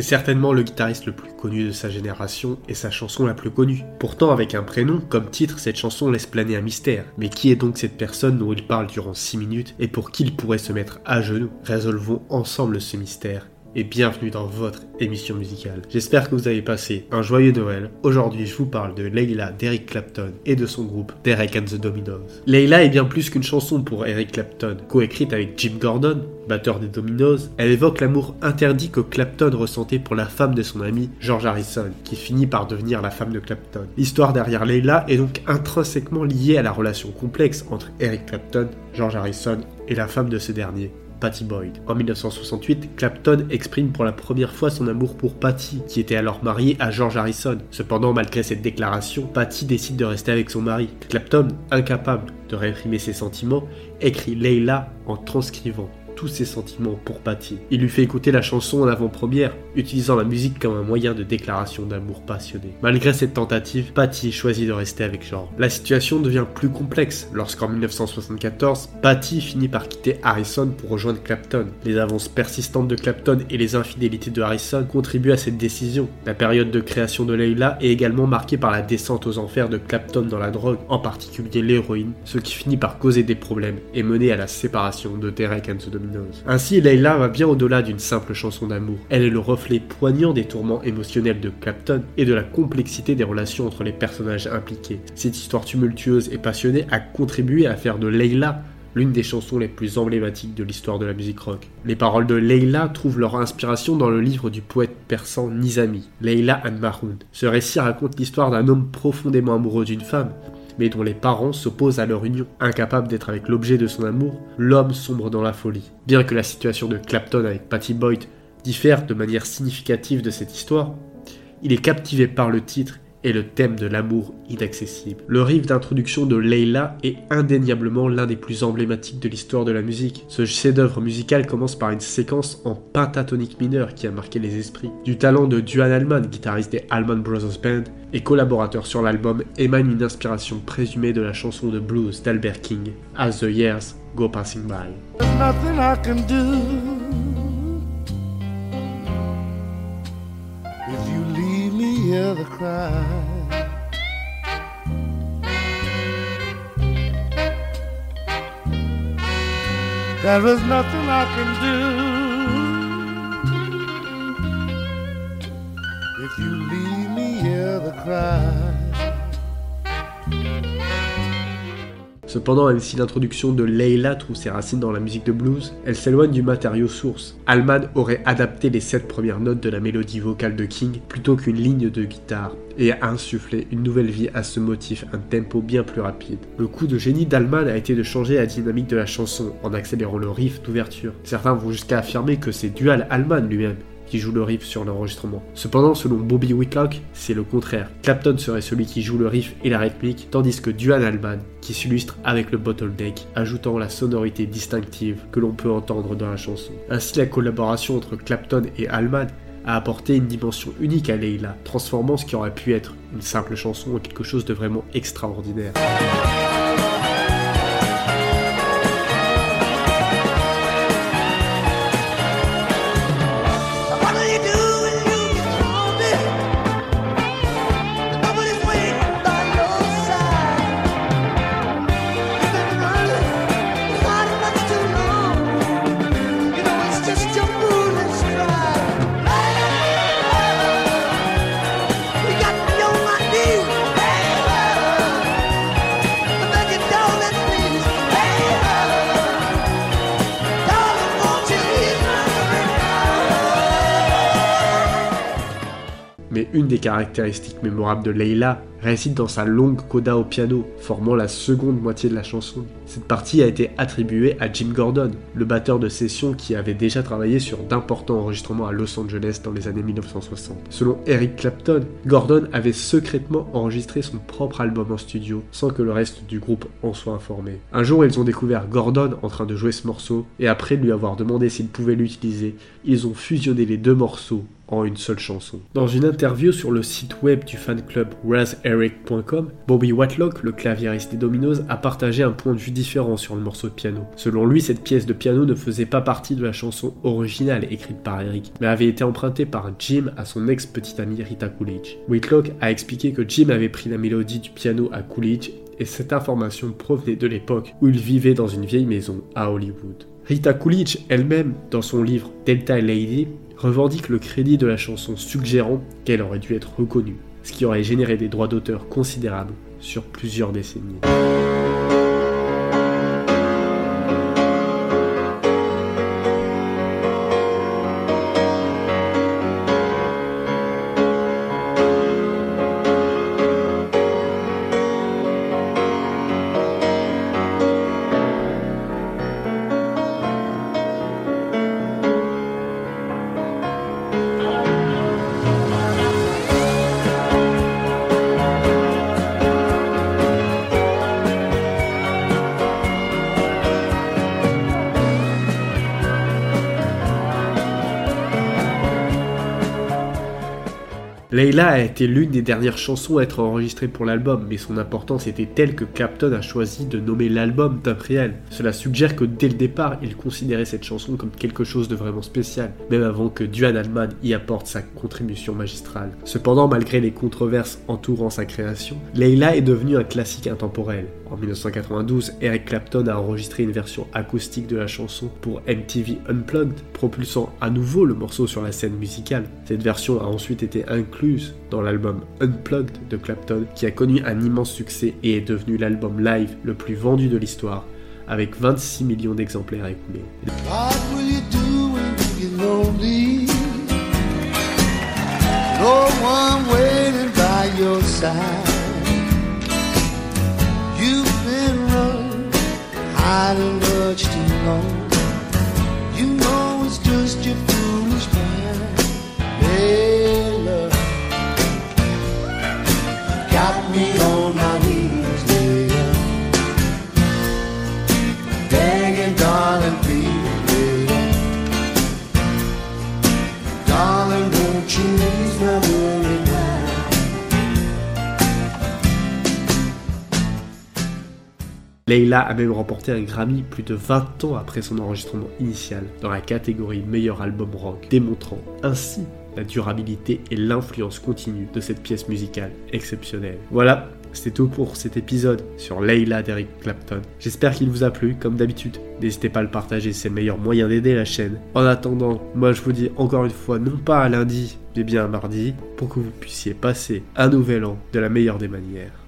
C'est certainement le guitariste le plus connu de sa génération et sa chanson la plus connue. Pourtant, avec un prénom, comme titre, cette chanson laisse planer un mystère. Mais qui est donc cette personne dont il parle durant 6 minutes et pour qui il pourrait se mettre à genoux? Résolvons ensemble ce mystère et bienvenue dans votre émission musicale. J'espère que vous avez passé un joyeux Noël. Aujourd'hui, je vous parle de Leila d'Eric Clapton et de son groupe Derek and the Dominos. Leila est bien plus qu'une chanson pour Eric Clapton. Coécrite avec Jim Gordon, batteur des Dominos, elle évoque l'amour interdit que Clapton ressentait pour la femme de son ami George Harrison, qui finit par devenir la femme de Clapton. L'histoire derrière Leila est donc intrinsèquement liée à la relation complexe entre Eric Clapton, George Harrison et la femme de ce dernier, Patty Boyd. En 1968, Clapton exprime pour la première fois son amour pour Patty, qui était alors mariée à George Harrison. Cependant, malgré cette déclaration, Patty décide de rester avec son mari. Clapton, incapable de réprimer ses sentiments, écrit Leila en transcrivant ses sentiments pour Patty. Il lui fait écouter la chanson en avant-première, utilisant la musique comme un moyen de déclaration d'amour passionné. Malgré cette tentative, Patty choisit de rester avec George. La situation devient plus complexe lorsqu'en 1974, Patty finit par quitter Harrison pour rejoindre Clapton. Les avances persistantes de Clapton et les infidélités de Harrison contribuent à cette décision. La période de création de Leila est également marquée par la descente aux enfers de Clapton dans la drogue, en particulier l'héroïne, ce qui finit par causer des problèmes et mener à la séparation de Derek and the ainsi, Leila va bien au-delà d'une simple chanson d'amour. Elle est le reflet poignant des tourments émotionnels de Clapton et de la complexité des relations entre les personnages impliqués. Cette histoire tumultueuse et passionnée a contribué à faire de Leila l'une des chansons les plus emblématiques de l'histoire de la musique rock. Les paroles de Leila trouvent leur inspiration dans le livre du poète persan Nizami, Leila and Mahoud. Ce récit raconte l'histoire d'un homme profondément amoureux d'une femme, mais dont les parents s'opposent à leur union. Incapable d'être avec l'objet de son amour, l'homme sombre dans la folie. Bien que la situation de Clapton avec Patty Boyd diffère de manière significative de cette histoire, il est captivé par le titre et le thème de l'amour inaccessible. Le riff d'introduction de Leila est indéniablement l'un des plus emblématiques de l'histoire de la musique. Ce chef-d'œuvre musical commence par une séquence en pentatonique mineur qui a marqué les esprits. Du talent de Duane Allman, guitariste des Allman Brothers Band, et collaborateur sur l'album, émane une inspiration présumée de la chanson de blues d'Albert King, As the Years Go Passing By. Hear the cry. There is nothing I can do if you leave me hear the cry. Cependant, même si l'introduction de Leila trouve ses racines dans la musique de blues, elle s'éloigne du matériau source. Allman aurait adapté les sept premières notes de la mélodie vocale de King plutôt qu'une ligne de guitare et a insufflé une nouvelle vie à ce motif, un tempo bien plus rapide. Le coup de génie d'Allman a été de changer la dynamique de la chanson en accélérant le riff d'ouverture. Certains vont jusqu'à affirmer que c'est Dual Allman lui-même joue le riff sur l'enregistrement. Cependant, selon Bobby Whitlock, c'est le contraire. Clapton serait celui qui joue le riff et la rythmique, tandis que Duane Allman qui s'illustre avec le bottleneck, ajoutant la sonorité distinctive que l'on peut entendre dans la chanson. Ainsi, la collaboration entre Clapton et Allman a apporté une dimension unique à Leila, transformant ce qui aurait pu être une simple chanson en quelque chose de vraiment extraordinaire. Une des caractéristiques mémorables de Leila réside dans sa longue coda au piano, formant la seconde moitié de la chanson. Cette partie a été attribuée à Jim Gordon, le batteur de session qui avait déjà travaillé sur d'importants enregistrements à Los Angeles dans les années 1960. Selon Eric Clapton, Gordon avait secrètement enregistré son propre album en studio sans que le reste du groupe en soit informé. Un jour, ils ont découvert Gordon en train de jouer ce morceau et après lui avoir demandé s'il pouvait l'utiliser, ils ont fusionné les deux morceaux une seule chanson. Dans une interview sur le site web du fan club razeric.com, Bobby Watlock, le claviériste des Dominos, a partagé un point de vue différent sur le morceau de piano. Selon lui, cette pièce de piano ne faisait pas partie de la chanson originale écrite par Eric, mais avait été empruntée par Jim à son ex-petite amie Rita Coolidge. Whitlock a expliqué que Jim avait pris la mélodie du piano à Coolidge et cette information provenait de l'époque où il vivait dans une vieille maison à Hollywood. Rita Coolidge elle-même, dans son livre Delta Lady, revendique le crédit de la chanson suggérant qu'elle aurait dû être reconnue, ce qui aurait généré des droits d'auteur considérables sur plusieurs décennies. Leila a été l'une des dernières chansons à être enregistrée pour l'album, mais son importance était telle que Clapton a choisi de nommer l'album d'après elle. Cela suggère que dès le départ, il considérait cette chanson comme quelque chose de vraiment spécial, même avant que Duane Allman y apporte sa contribution magistrale. Cependant, malgré les controverses entourant sa création, Leila est devenue un classique intemporel. En 1992, Eric Clapton a enregistré une version acoustique de la chanson pour MTV Unplugged, propulsant à nouveau le morceau sur la scène musicale. Cette version a ensuite été dans l'album Unplugged de Clapton, qui a connu un immense succès et est devenu l'album live le plus vendu de l'histoire, avec 26 millions d'exemplaires écoulés. Leila a même remporté un Grammy plus de 20 ans après son enregistrement initial dans la catégorie meilleur album rock, démontrant ainsi la durabilité et l'influence continue de cette pièce musicale exceptionnelle. Voilà, c'était tout pour cet épisode sur Leila d'Eric Clapton. J'espère qu'il vous a plu, comme d'habitude. N'hésitez pas à le partager, c'est le meilleur moyen d'aider la chaîne. En attendant, moi je vous dis encore une fois, non pas à lundi, mais bien à mardi, pour que vous puissiez passer un nouvel an de la meilleure des manières.